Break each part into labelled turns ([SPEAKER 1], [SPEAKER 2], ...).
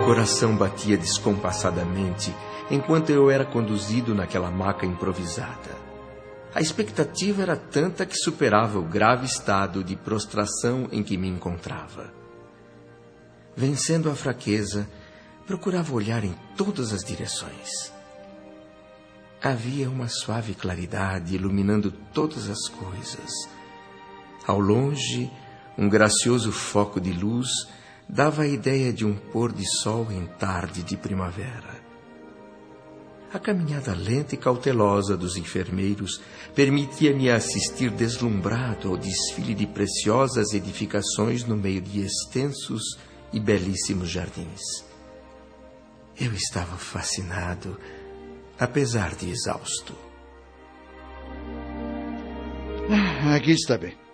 [SPEAKER 1] Meu coração batia descompassadamente enquanto eu era conduzido naquela maca improvisada. A expectativa era tanta que superava o grave estado de prostração em que me encontrava. Vencendo a fraqueza, procurava olhar em todas as direções. Havia uma suave claridade iluminando todas as coisas. Ao longe, um gracioso foco de luz dava a ideia de um pôr de sol em tarde de primavera. A caminhada lenta e cautelosa dos enfermeiros permitia-me assistir deslumbrado ao desfile de preciosas edificações no meio de extensos e belíssimos jardins. Eu estava fascinado, apesar de exausto.
[SPEAKER 2] Ah, aqui está bem.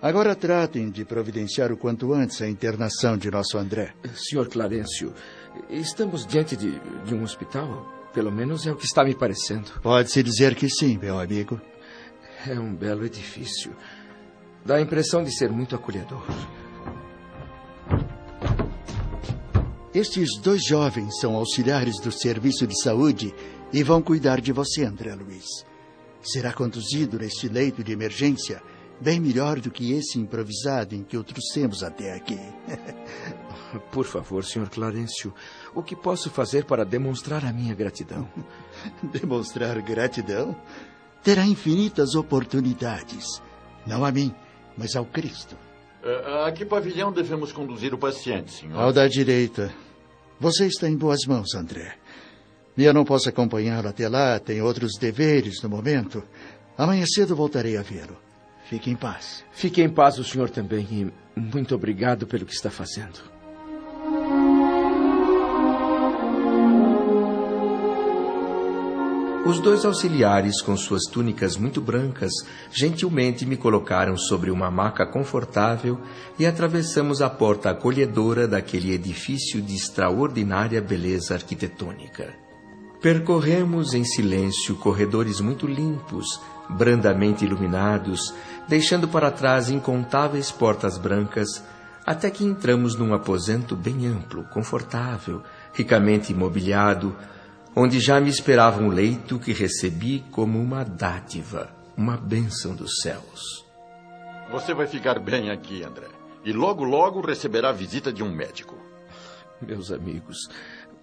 [SPEAKER 2] Agora tratem de providenciar o quanto antes a internação de nosso André.
[SPEAKER 3] Senhor Clarencio, estamos diante de, de um hospital? Pelo menos é o que está me parecendo.
[SPEAKER 2] Pode-se dizer que sim, meu amigo.
[SPEAKER 3] É um belo edifício. Dá a impressão de ser muito acolhedor.
[SPEAKER 2] Estes dois jovens são auxiliares do serviço de saúde e vão cuidar de você, André Luiz. Será conduzido neste leito de emergência bem melhor do que esse improvisado em que o trouxemos até aqui.
[SPEAKER 3] Por favor, Sr. Clarencio, o que posso fazer para demonstrar a minha gratidão?
[SPEAKER 2] demonstrar gratidão? Terá infinitas oportunidades. Não a mim, mas ao Cristo.
[SPEAKER 4] A que pavilhão devemos conduzir o paciente, senhor?
[SPEAKER 2] Ao da direita. Você está em boas mãos, André. Eu não posso acompanhá-lo até lá, tenho outros deveres no momento. Amanhã cedo voltarei a vê-lo. Fique em paz.
[SPEAKER 3] Fique em paz o senhor também e muito obrigado pelo que está fazendo.
[SPEAKER 1] Os dois auxiliares, com suas túnicas muito brancas, gentilmente me colocaram sobre uma maca confortável e atravessamos a porta acolhedora daquele edifício de extraordinária beleza arquitetônica. Percorremos em silêncio corredores muito limpos, brandamente iluminados, deixando para trás incontáveis portas brancas, até que entramos num aposento bem amplo, confortável, ricamente imobiliado, onde já me esperava um leito que recebi como uma dádiva, uma bênção dos céus.
[SPEAKER 4] Você vai ficar bem aqui, André. E logo, logo receberá a visita de um médico.
[SPEAKER 3] Meus amigos,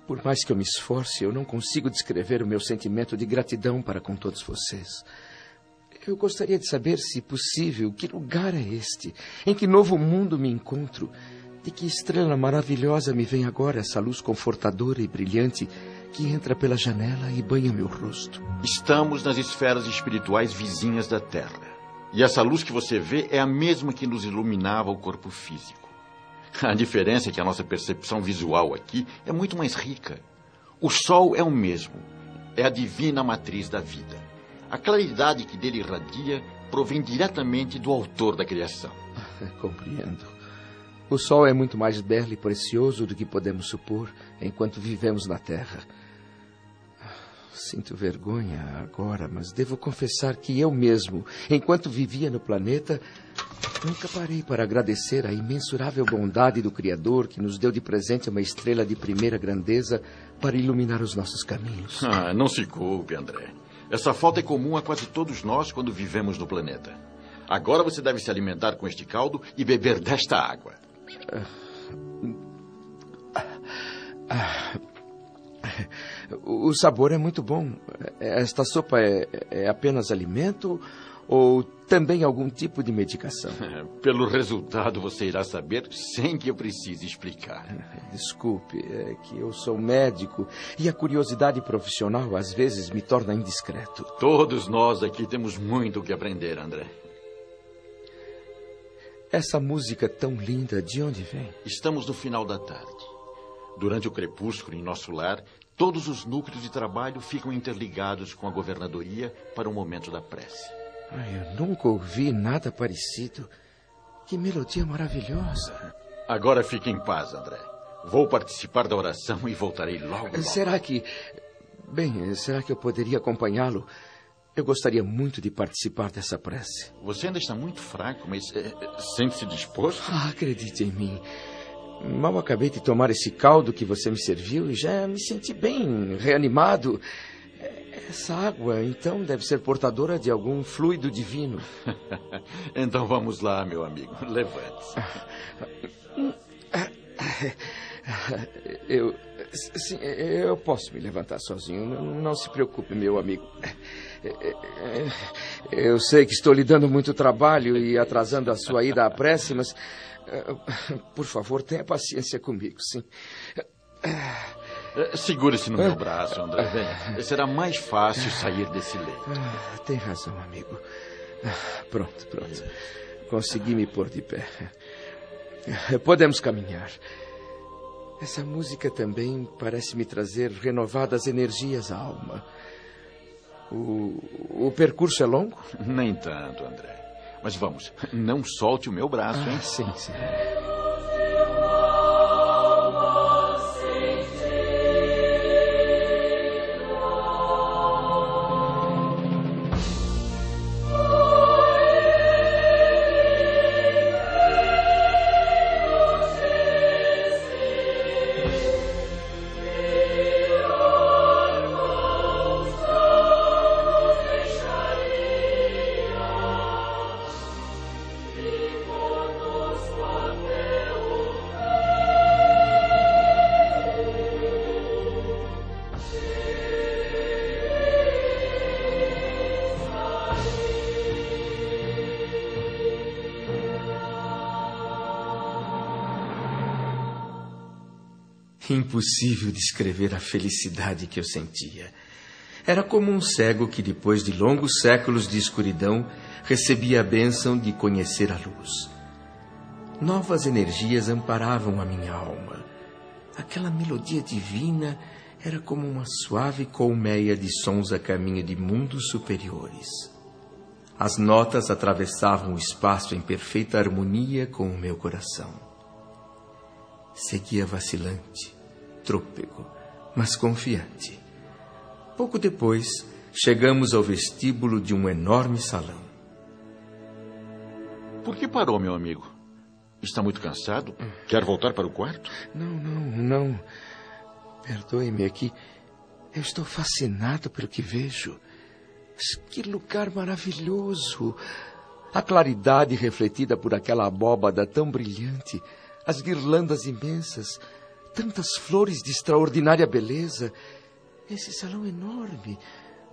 [SPEAKER 3] por mais que eu me esforce, eu não consigo descrever o meu sentimento de gratidão para com todos vocês. Eu gostaria de saber, se possível, que lugar é este? Em que novo mundo me encontro? De que estrela maravilhosa me vem agora essa luz confortadora e brilhante que entra pela janela e banha meu rosto.
[SPEAKER 4] Estamos nas esferas espirituais vizinhas da Terra. E essa luz que você vê é a mesma que nos iluminava o corpo físico. A diferença é que a nossa percepção visual aqui é muito mais rica. O Sol é o mesmo, é a divina matriz da vida. A claridade que dele irradia provém diretamente do autor da criação.
[SPEAKER 3] Compreendo. O Sol é muito mais belo e precioso do que podemos supor enquanto vivemos na Terra. Sinto vergonha agora, mas devo confessar que eu mesmo, enquanto vivia no planeta, nunca parei para agradecer a imensurável bondade do Criador que nos deu de presente uma estrela de primeira grandeza para iluminar os nossos caminhos.
[SPEAKER 4] Ah, não se culpe, André. Essa falta é comum a quase todos nós quando vivemos no planeta. Agora você deve se alimentar com este caldo e beber desta água.
[SPEAKER 3] O sabor é muito bom. Esta sopa é, é apenas alimento ou também algum tipo de medicação?
[SPEAKER 4] Pelo resultado você irá saber sem que eu precise explicar.
[SPEAKER 3] Desculpe, é que eu sou médico e a curiosidade profissional às vezes me torna indiscreto.
[SPEAKER 4] Todos nós aqui temos muito o que aprender, André.
[SPEAKER 3] Essa música tão linda, de onde vem?
[SPEAKER 4] Estamos no final da tarde. Durante o crepúsculo, em nosso lar, todos os núcleos de trabalho ficam interligados com a governadoria para o momento da prece.
[SPEAKER 3] Ai, eu nunca ouvi nada parecido. Que melodia maravilhosa.
[SPEAKER 4] Agora fique em paz, André. Vou participar da oração e voltarei logo. logo.
[SPEAKER 3] Será que. Bem, será que eu poderia acompanhá-lo? Eu gostaria muito de participar dessa prece.
[SPEAKER 4] Você ainda está muito fraco, mas é, sente-se disposto?
[SPEAKER 3] Ah, acredite em mim. Mal acabei de tomar esse caldo que você me serviu e já me senti bem reanimado. Essa água, então, deve ser portadora de algum fluido divino.
[SPEAKER 4] então vamos lá, meu amigo. Levante-se.
[SPEAKER 3] Eu. Sim, eu posso me levantar sozinho. Não, se preocupe, meu amigo. Eu sei que estou lhe dando muito trabalho e atrasando a sua ida à prece, mas. Por favor, tenha paciência comigo, sim.
[SPEAKER 4] Segure-se no meu braço, André. Vem. Será mais fácil sair desse leito.
[SPEAKER 3] Tem razão, amigo. Pronto, pronto. Consegui me pôr de pé. Podemos caminhar. Essa música também parece me trazer renovadas energias à alma. O, o percurso é longo?
[SPEAKER 4] Nem tanto, André. Mas vamos, não solte o meu braço, ah, hein?
[SPEAKER 3] Sim, sim.
[SPEAKER 1] Impossível descrever a felicidade que eu sentia. Era como um cego que, depois de longos séculos de escuridão, recebia a bênção de conhecer a luz. Novas energias amparavam a minha alma. Aquela melodia divina era como uma suave colmeia de sons a caminho de mundos superiores. As notas atravessavam o espaço em perfeita harmonia com o meu coração. Seguia vacilante, trôpego, mas confiante. Pouco depois, chegamos ao vestíbulo de um enorme salão.
[SPEAKER 4] Por que parou, meu amigo? Está muito cansado? Quer voltar para o quarto?
[SPEAKER 3] Não, não, não. Perdoe-me aqui. Eu estou fascinado pelo que vejo. Que lugar maravilhoso! A claridade refletida por aquela abóbada tão brilhante, as guirlandas imensas, tantas flores de extraordinária beleza. Esse salão enorme,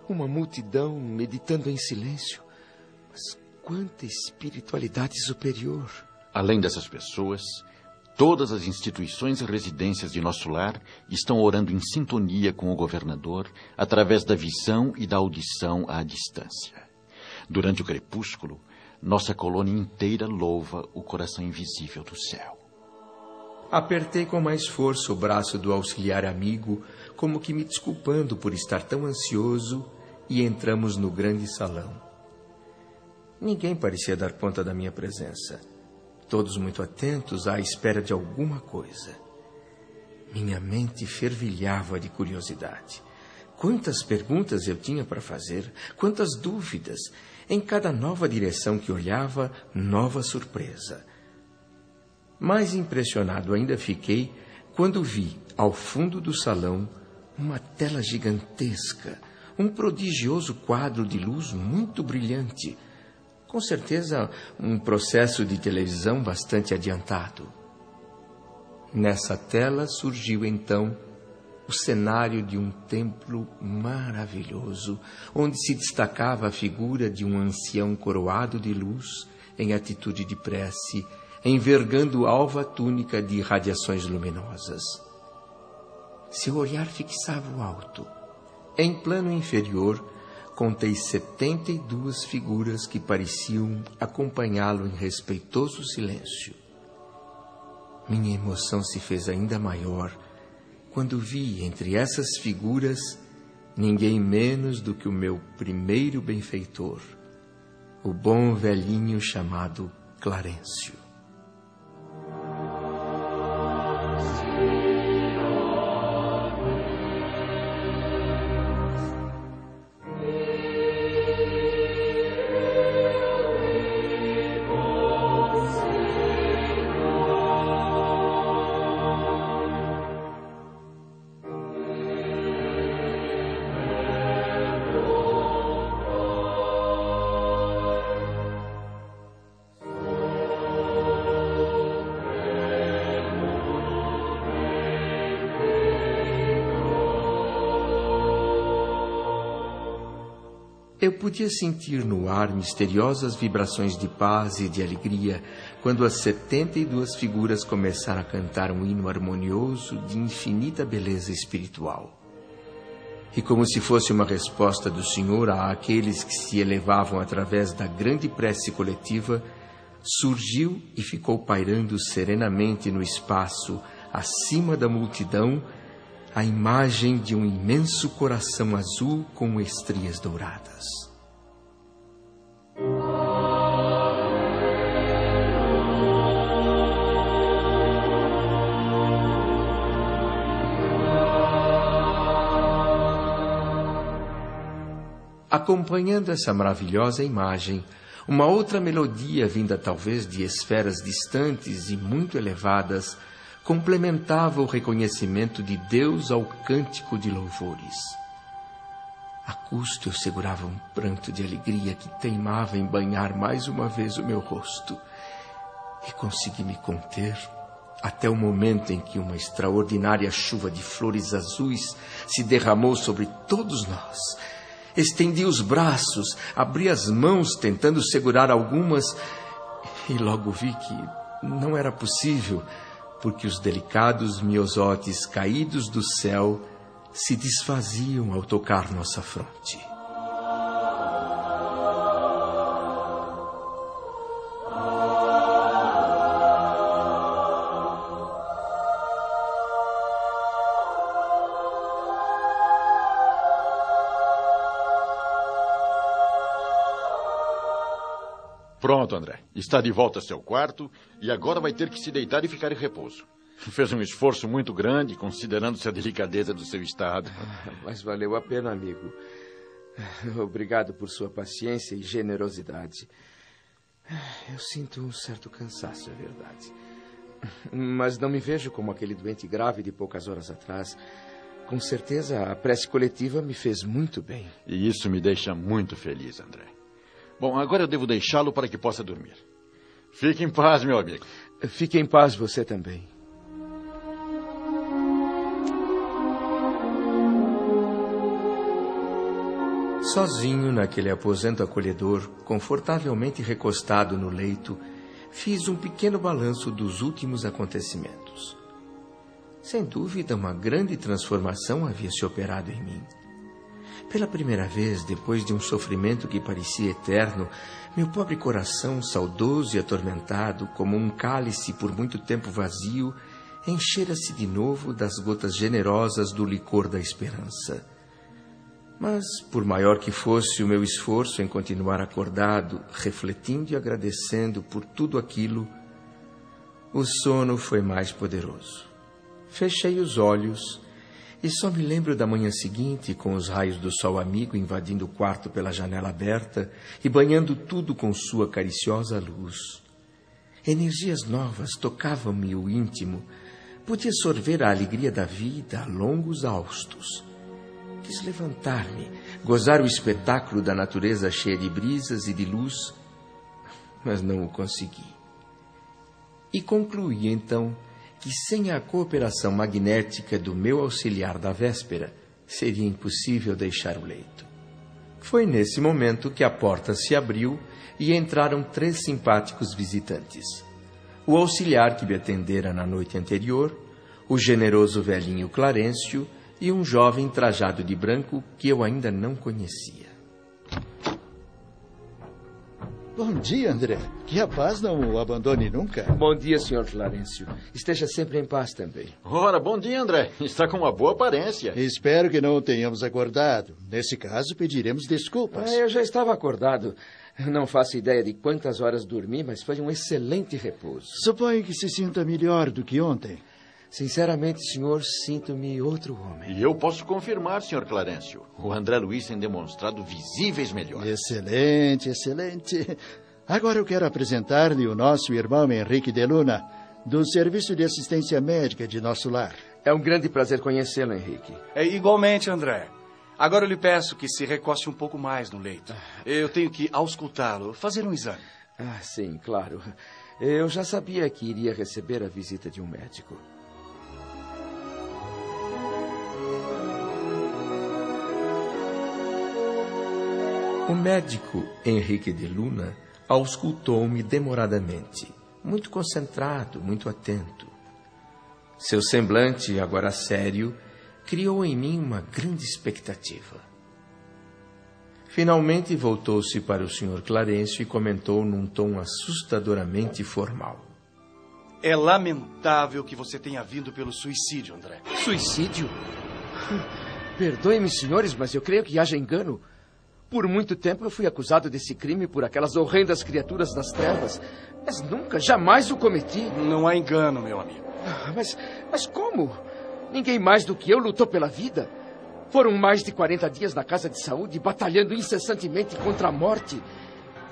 [SPEAKER 3] uma multidão meditando em silêncio. Mas quanta espiritualidade superior.
[SPEAKER 4] Além dessas pessoas, todas as instituições e residências de nosso lar estão orando em sintonia com o governador através da visão e da audição à distância. Durante o crepúsculo, nossa colônia inteira louva o coração invisível do céu.
[SPEAKER 1] Apertei com mais força o braço do auxiliar amigo, como que me desculpando por estar tão ansioso, e entramos no grande salão. Ninguém parecia dar conta da minha presença. Todos muito atentos à espera de alguma coisa. Minha mente fervilhava de curiosidade. Quantas perguntas eu tinha para fazer, quantas dúvidas. Em cada nova direção que olhava, nova surpresa. Mais impressionado ainda fiquei quando vi, ao fundo do salão, uma tela gigantesca, um prodigioso quadro de luz muito brilhante. Com certeza, um processo de televisão bastante adiantado. Nessa tela surgiu então o cenário de um templo maravilhoso, onde se destacava a figura de um ancião coroado de luz em atitude de prece envergando alva túnica de radiações luminosas. Seu olhar fixava o alto. Em plano inferior, contei setenta e duas figuras que pareciam acompanhá-lo em respeitoso silêncio. Minha emoção se fez ainda maior quando vi entre essas figuras ninguém menos do que o meu primeiro benfeitor, o bom velhinho chamado Clarencio. Eu podia sentir no ar misteriosas vibrações de paz e de alegria quando as setenta e duas figuras começaram a cantar um hino harmonioso de infinita beleza espiritual. E como se fosse uma resposta do Senhor àqueles que se elevavam através da grande prece coletiva, surgiu e ficou pairando serenamente no espaço, acima da multidão, a imagem de um imenso coração azul com estrias douradas. Acompanhando essa maravilhosa imagem, uma outra melodia vinda talvez de esferas distantes e muito elevadas complementava o reconhecimento de Deus ao cântico de louvores. A custo eu segurava um pranto de alegria que teimava em banhar mais uma vez o meu rosto. E consegui me conter até o momento em que uma extraordinária chuva de flores azuis se derramou sobre todos nós. Estendi os braços, abri as mãos tentando segurar algumas e logo vi que não era possível porque os delicados miosotes caídos do céu se desfaziam ao tocar nossa fronte.
[SPEAKER 4] Pronto, André. Está de volta ao seu quarto e agora vai ter que se deitar e ficar em repouso. Fez um esforço muito grande, considerando-se a delicadeza do seu estado.
[SPEAKER 3] Mas valeu a pena, amigo. Obrigado por sua paciência e generosidade. Eu sinto um certo cansaço, é verdade. Mas não me vejo como aquele doente grave de poucas horas atrás. Com certeza, a prece coletiva me fez muito bem.
[SPEAKER 4] E isso me deixa muito feliz, André. Bom, agora eu devo deixá-lo para que possa dormir. Fique em paz, meu amigo.
[SPEAKER 3] Fique em paz você também.
[SPEAKER 1] Sozinho naquele aposento acolhedor, confortavelmente recostado no leito, fiz um pequeno balanço dos últimos acontecimentos. Sem dúvida, uma grande transformação havia se operado em mim. Pela primeira vez, depois de um sofrimento que parecia eterno, meu pobre coração, saudoso e atormentado, como um cálice por muito tempo vazio, enchera-se de novo das gotas generosas do licor da esperança. Mas, por maior que fosse o meu esforço em continuar acordado, refletindo e agradecendo por tudo aquilo, o sono foi mais poderoso. Fechei os olhos e só me lembro da manhã seguinte, com os raios do sol amigo invadindo o quarto pela janela aberta e banhando tudo com sua cariciosa luz. Energias novas tocavam-me o íntimo. Podia sorver a alegria da vida a longos austos. Quis levantar-me, gozar o espetáculo da natureza cheia de brisas e de luz, mas não o consegui. E concluí então que sem a cooperação magnética do meu auxiliar da véspera, seria impossível deixar o leito. Foi nesse momento que a porta se abriu e entraram três simpáticos visitantes. O auxiliar que me atendera na noite anterior, o generoso velhinho Clarencio e um jovem trajado de branco que eu ainda não conhecia.
[SPEAKER 2] Bom dia, André. Que a paz não o abandone nunca.
[SPEAKER 3] Bom dia, senhor Florencio. Esteja sempre em paz também.
[SPEAKER 4] Ora, bom dia, André. Está com uma boa aparência.
[SPEAKER 2] Espero que não o tenhamos acordado. Nesse caso, pediremos desculpas.
[SPEAKER 3] Ah, eu já estava acordado. Não faço ideia de quantas horas dormi, mas foi um excelente repouso.
[SPEAKER 2] Suponho que se sinta melhor do que ontem.
[SPEAKER 3] Sinceramente, senhor, sinto-me outro homem.
[SPEAKER 4] E eu posso confirmar, senhor Clarencio. O André Luiz tem demonstrado visíveis melhores.
[SPEAKER 2] Excelente, excelente. Agora eu quero apresentar-lhe o nosso irmão Henrique de Luna, do Serviço de Assistência Médica de nosso lar.
[SPEAKER 3] É um grande prazer conhecê-lo, Henrique.
[SPEAKER 5] É igualmente, André. Agora eu lhe peço que se recoste um pouco mais no leito. Eu tenho que auscultá-lo, fazer um exame.
[SPEAKER 3] Ah, sim, claro. Eu já sabia que iria receber a visita de um médico.
[SPEAKER 1] O médico Henrique de Luna auscultou-me demoradamente, muito concentrado, muito atento. Seu semblante, agora sério, criou em mim uma grande expectativa. Finalmente voltou-se para o Sr. Clarencio e comentou num tom assustadoramente formal.
[SPEAKER 5] É lamentável que você tenha vindo pelo suicídio, André.
[SPEAKER 3] Suicídio? Perdoe-me, senhores, mas eu creio que haja engano. Por muito tempo eu fui acusado desse crime por aquelas horrendas criaturas das trevas, mas nunca, jamais o cometi.
[SPEAKER 5] Não há engano, meu amigo.
[SPEAKER 3] Ah, mas, mas como? Ninguém mais do que eu lutou pela vida. Foram mais de 40 dias na casa de saúde, batalhando incessantemente contra a morte.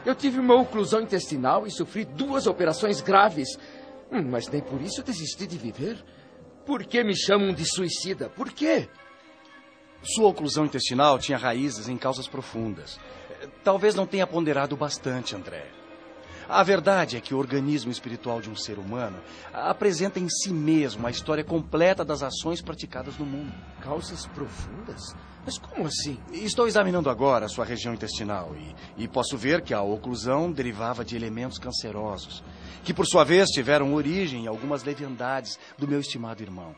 [SPEAKER 3] Eu tive uma oclusão intestinal e sofri duas operações graves. Hum, mas nem por isso desisti de viver. Por que me chamam de suicida? Por quê?
[SPEAKER 5] Sua oclusão intestinal tinha raízes em causas profundas. Talvez não tenha ponderado bastante, André. A verdade é que o organismo espiritual de um ser humano apresenta em si mesmo a história completa das ações praticadas no mundo.
[SPEAKER 3] Causas profundas? Mas como assim?
[SPEAKER 5] Estou examinando agora a sua região intestinal e, e posso ver que a oclusão derivava de elementos cancerosos, que por sua vez tiveram origem em algumas leviandades do meu estimado irmão.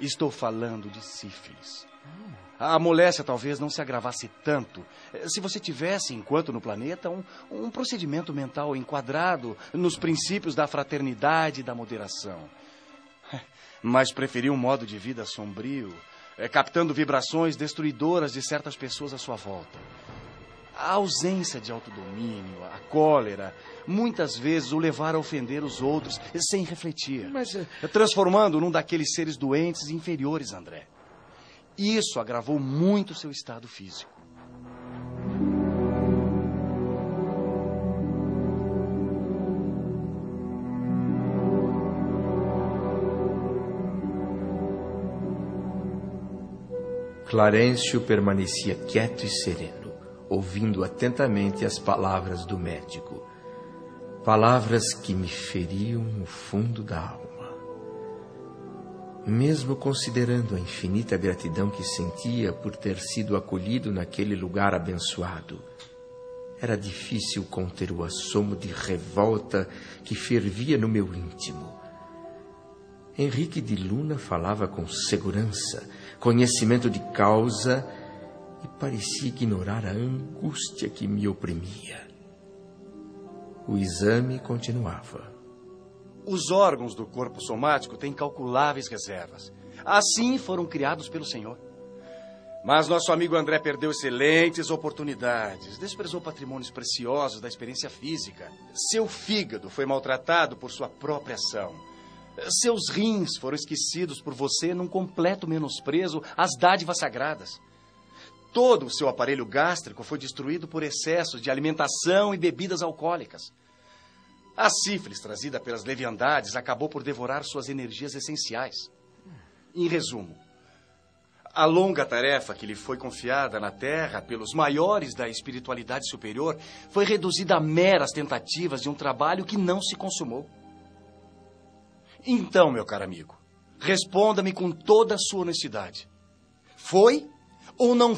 [SPEAKER 5] Estou falando de sífilis. A molécia talvez não se agravasse tanto se você tivesse, enquanto no planeta, um, um procedimento mental enquadrado nos princípios da fraternidade e da moderação. Mas preferiu um modo de vida sombrio, eh, captando vibrações destruidoras de certas pessoas à sua volta. A ausência de autodomínio, a cólera, muitas vezes o levaram a ofender os outros sem refletir,
[SPEAKER 3] Mas, eh,
[SPEAKER 5] transformando num daqueles seres doentes e inferiores, André. Isso agravou muito seu estado físico.
[SPEAKER 1] Clarencio permanecia quieto e sereno, ouvindo atentamente as palavras do médico. Palavras que me feriam no fundo da alma. Mesmo considerando a infinita gratidão que sentia por ter sido acolhido naquele lugar abençoado, era difícil conter o assomo de revolta que fervia no meu íntimo. Henrique de Luna falava com segurança, conhecimento de causa e parecia ignorar a angústia que me oprimia. O exame continuava.
[SPEAKER 5] Os órgãos do corpo somático têm calculáveis reservas. Assim foram criados pelo Senhor. Mas nosso amigo André perdeu excelentes oportunidades, desprezou patrimônios preciosos da experiência física. Seu fígado foi maltratado por sua própria ação. Seus rins foram esquecidos por você num completo menosprezo às dádivas sagradas. Todo o seu aparelho gástrico foi destruído por excessos de alimentação e bebidas alcoólicas. A sífilis trazida pelas leviandades acabou por devorar suas energias essenciais. Em resumo, a longa tarefa que lhe foi confiada na Terra pelos maiores da espiritualidade superior foi reduzida a meras tentativas de um trabalho que não se consumou. Então, meu caro amigo, responda-me com toda a sua honestidade. Foi ou não